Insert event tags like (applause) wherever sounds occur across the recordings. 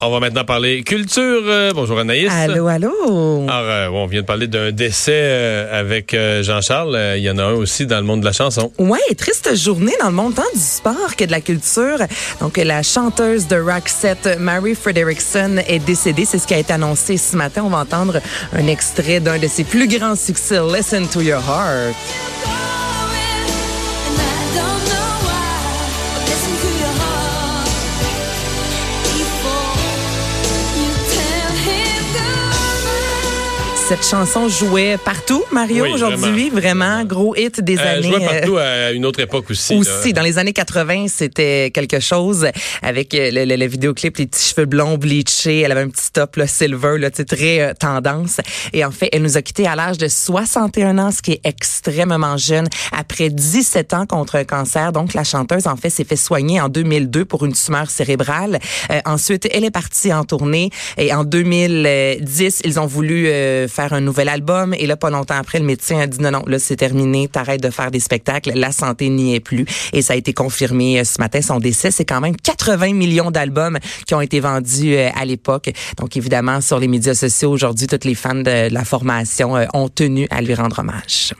On va maintenant parler culture. Euh, bonjour Anaïs. Allô, allô. Alors, euh, on vient de parler d'un décès euh, avec Jean-Charles. Il y en a un aussi dans le monde de la chanson. Ouais, triste journée dans le monde tant du sport que de la culture. Donc, la chanteuse de rock set Mary Frederickson est décédée. C'est ce qui a été annoncé ce matin. On va entendre un extrait d'un de ses plus grands succès, Listen to Your Heart. Cette chanson jouait partout, Mario, aujourd'hui. Vraiment, gros hit des euh, années. Jouait partout à une autre époque aussi. Aussi, dans les années 80, c'était quelque chose avec euh, le, le, vidéoclip, les petits cheveux blonds bleachés. Elle avait un petit top là, silver, là, très euh, tendance. Et en fait, elle nous a quittés à l'âge de 61 ans, ce qui est extrêmement jeune, après 17 ans contre un cancer. Donc, la chanteuse, en fait, s'est fait soigner en 2002 pour une tumeur cérébrale. ensuite, elle est partie en tournée. Et en 2010, ils ont voulu faire un nouvel album. Et là, pas longtemps après, le médecin a dit non, non, là, c'est terminé, t'arrêtes de faire des spectacles, la santé n'y est plus. Et ça a été confirmé euh, ce matin, son décès. C'est quand même 80 millions d'albums qui ont été vendus euh, à l'époque. Donc, évidemment, sur les médias sociaux aujourd'hui, toutes les fans de la formation euh, ont tenu à lui rendre hommage.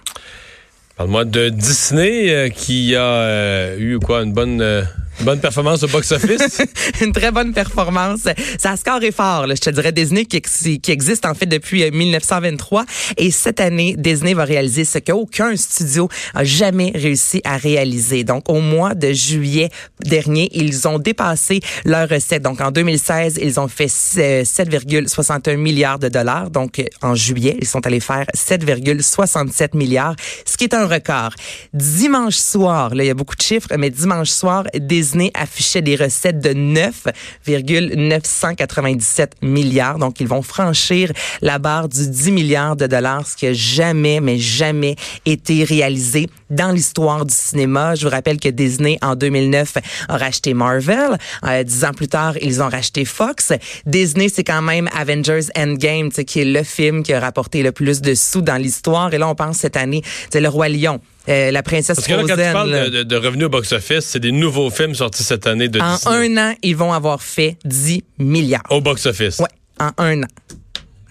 Parle-moi de Disney qui a eu quoi une bonne Bonne performance au box-office? (laughs) une très bonne performance. Ça score est fort, là, je te dirais. Disney qui, existe en fait depuis 1923. Euh, Et cette année, Disney va réaliser ce qu'aucun studio a jamais réussi à réaliser. Donc, au mois de juillet dernier, ils ont dépassé leur recette. Donc, en 2016, ils ont fait 7,61 milliards de dollars. Donc, en juillet, ils sont allés faire 7,67 milliards, ce qui est un record. Dimanche soir, là, il y a beaucoup de chiffres, mais dimanche soir, Disney affichait des recettes de 9,997 milliards. Donc, ils vont franchir la barre du 10 milliards de dollars, ce qui a jamais, mais jamais été réalisé dans l'histoire du cinéma. Je vous rappelle que Disney, en 2009, a racheté Marvel. Euh, dix ans plus tard, ils ont racheté Fox. Disney, c'est quand même Avengers Endgame, qui est le film qui a rapporté le plus de sous dans l'histoire. Et là, on pense cette année, c'est Le Roi Lion. Euh, la princesse Parce que là, quand tu parles de, de, revenus au box-office, c'est des nouveaux films sortis cette année de En un an, ils vont avoir fait 10 milliards. Au box-office? Oui, en un an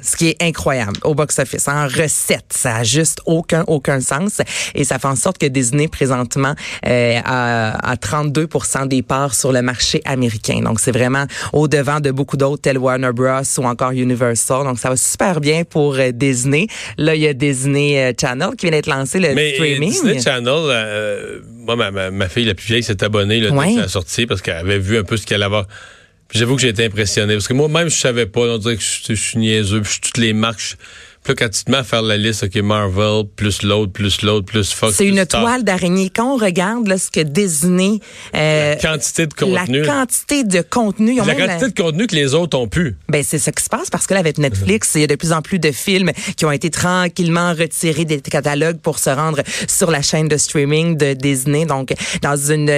ce qui est incroyable au box-office. En recette, ça a juste aucun aucun sens et ça fait en sorte que Disney présentement euh, a, a 32% des parts sur le marché américain. Donc c'est vraiment au devant de beaucoup d'autres tels Warner Bros ou encore Universal. Donc ça va super bien pour euh, Disney. Là il y a Disney euh, Channel qui vient d'être lancé le Mais streaming. Disney Channel, moi ma, ma, fille la plus vieille s'est abonnée là, ouais. la sortie parce qu'elle avait vu un peu ce qu'elle avait J'avoue que j'ai été impressionné parce que moi-même, je savais pas. On dirait que je, je suis niaiseux. Puis toutes les marques, puis là, quand tu te mets à faire la liste, OK, Marvel, plus l'autre, plus l'autre, plus Fox. C'est une toile d'araignée. Quand on regarde là, ce que Disney... Euh, la quantité de contenu. La quantité de contenu. la quantité de contenu que les autres ont pu. Ben, c'est ce qui se passe parce que là, avec Netflix, il y a de plus en plus de films qui ont été tranquillement retirés des catalogues pour se rendre sur la chaîne de streaming de Disney. Donc, dans une,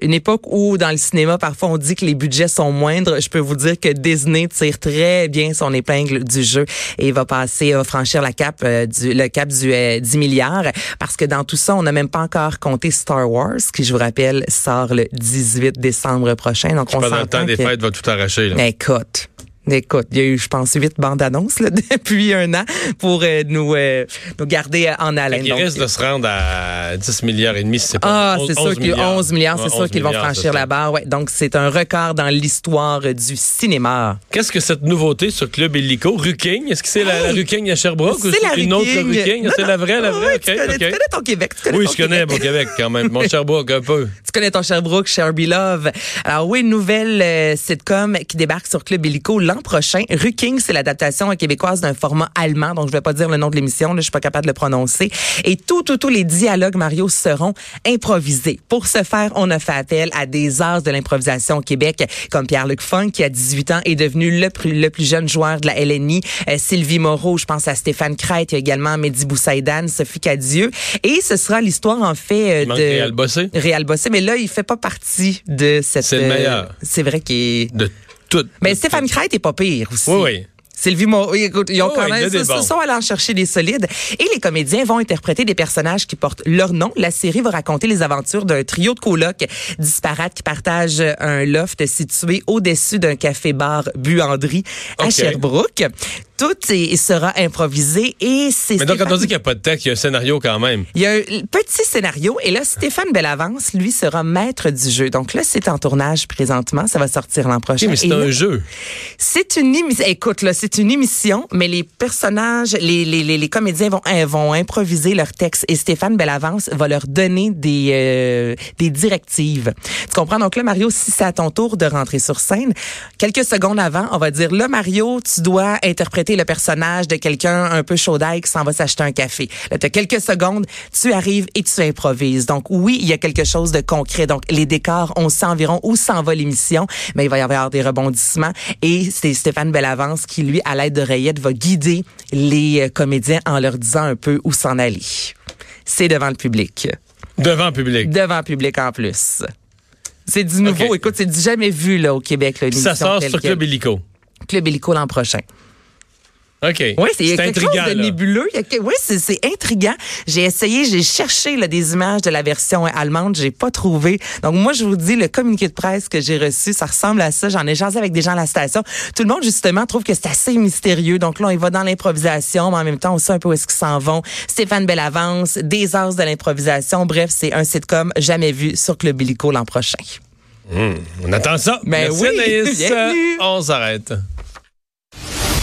une époque où, dans le cinéma, parfois, on dit que les budgets sont moindres, je peux vous dire que Disney tire très bien son épingle du jeu et va passer, va franchir la cap, euh, du, le cap du 10 euh, milliards parce que dans tout ça, on n'a même pas encore compté Star Wars, qui, je vous rappelle, sort le 18 décembre prochain. Donc, on Pendant le temps des fêtes, va tout arracher. Là. Écoute. Écoute, il y a eu, je pense, huit bandes annonces là, (laughs) depuis un an pour euh, nous, euh, nous garder en haleine. Il risque de se rendre à 10 milliards et demi, c'est pas Ah, c'est sûr que 11 milliards, c'est sûr qu'ils vont franchir la barre. Ouais, donc, c'est un record dans l'histoire du cinéma. Qu'est-ce que cette nouveauté sur Club Illico? Ruking? Est-ce que c'est la, la Ruking à Sherbrooke ou c'est une autre Ruking? C'est la vraie, la vraie? tu, connais, tu, connais, ton Québec. Tu connais oui, ton je connais mon Québec quand même. Mon (laughs) Sherbrooke un peu. Tu connais ton Sherbrooke, Sherby Love. Alors oui, une nouvelle euh, sitcom qui débarque sur Club Illico l'an prochain. King, c'est l'adaptation québécoise d'un format allemand, donc je vais pas dire le nom de l'émission, je suis pas capable de le prononcer. Et tout, tout, tous les dialogues, Mario, seront improvisés. Pour ce faire, on a fait appel à des arts de l'improvisation au Québec, comme Pierre-Luc Funk, qui a 18 ans, est devenu le plus, le plus jeune joueur de la LNI. Euh, Sylvie Moreau, je pense à Stéphane Crête, il y a également Mehdi Boussaïdan, Sophie Cadieux. Et ce sera l'histoire, en fait, euh, de... Réal Bossé. Réal Bossé, mais là, il fait pas partie de cette... C'est le meilleur. Euh, c'est vrai qu'il est... De tout. Mais Stéphane Crête est pas pire aussi. Oui, oui. Sylvie Moreau, écoute, ils ont Oh, quand même, bons. sont allés en chercher des solides. Et les comédiens vont interpréter des personnages qui portent leur nom. La série va raconter les aventures d'un trio de colocs disparates qui partagent un loft situé au-dessus d'un café-bar Buanderie à Ok. Sherbrooke. Tout sera improvisé et c'est Mais donc, quand on dit qu'il n'y a pas de texte, il y a un scénario quand même. il y a un petit scénario et là, Stéphane Bellavance, lui, sera maître du jeu. Donc là, c'est en tournage présentement. Ça va sortir l'an prochain. Ok, mais c'est un là, jeu. c'est une émission. Écoute, là, c'est une émission, mais les personnages, les, les, les, les comédiens vont, euh, vont improviser leur texte et Stéphane Bellavance va leur donner des, euh, des directives. Tu comprends? Donc là, Mario, si c'est à ton tour de rentrer sur scène, quelques secondes avant, on va dire, là, Mario, tu dois interpréter le personnage de quelqu'un un peu chaud d'ail qui s'en va s'acheter un café. Là, tu quelques secondes, tu arrives et tu improvises. Donc oui, il y a quelque chose de concret. Donc les décors, on sait environ où s'en va l'émission, mais il va y avoir des rebondissements. Et c'est Stéphane Bellavance qui, lui, à l'aide d'oreillettes, va guider les euh, comédiens en leur disant un peu où s'en aller. C'est devant le public. Devant le public. Devant le public en plus. C'est du nouveau. Écoute, c'est du jamais vu là au Québec. Là, une Ça sort sur quelle. Club Illico. Club Illico l'an prochain. OK. Oui, c'est quelque intriguant, chose de là. nébuleux. Oui, c'est intriguant. J'ai essayé, j'ai cherché là, des images de la version allemande, j'ai pas trouvé. Donc moi, je vous dis, le communiqué de presse que j'ai reçu, ça ressemble à ça. J'en ai jasé avec des gens à la station. Tout le monde justement trouve que c'est assez mystérieux. Donc là, on y va dans l'improvisation, mais en même temps, on sait un peu où est-ce qu'ils s'en vont. Stéphane Bellavance, des as de l'improvisation. Bref, c'est un sitcom jamais vu sur Club Illico l'an prochain. On attend ça. Ben Merci, oui, Anaïs. (laughs) bienvenue. On s'arrête.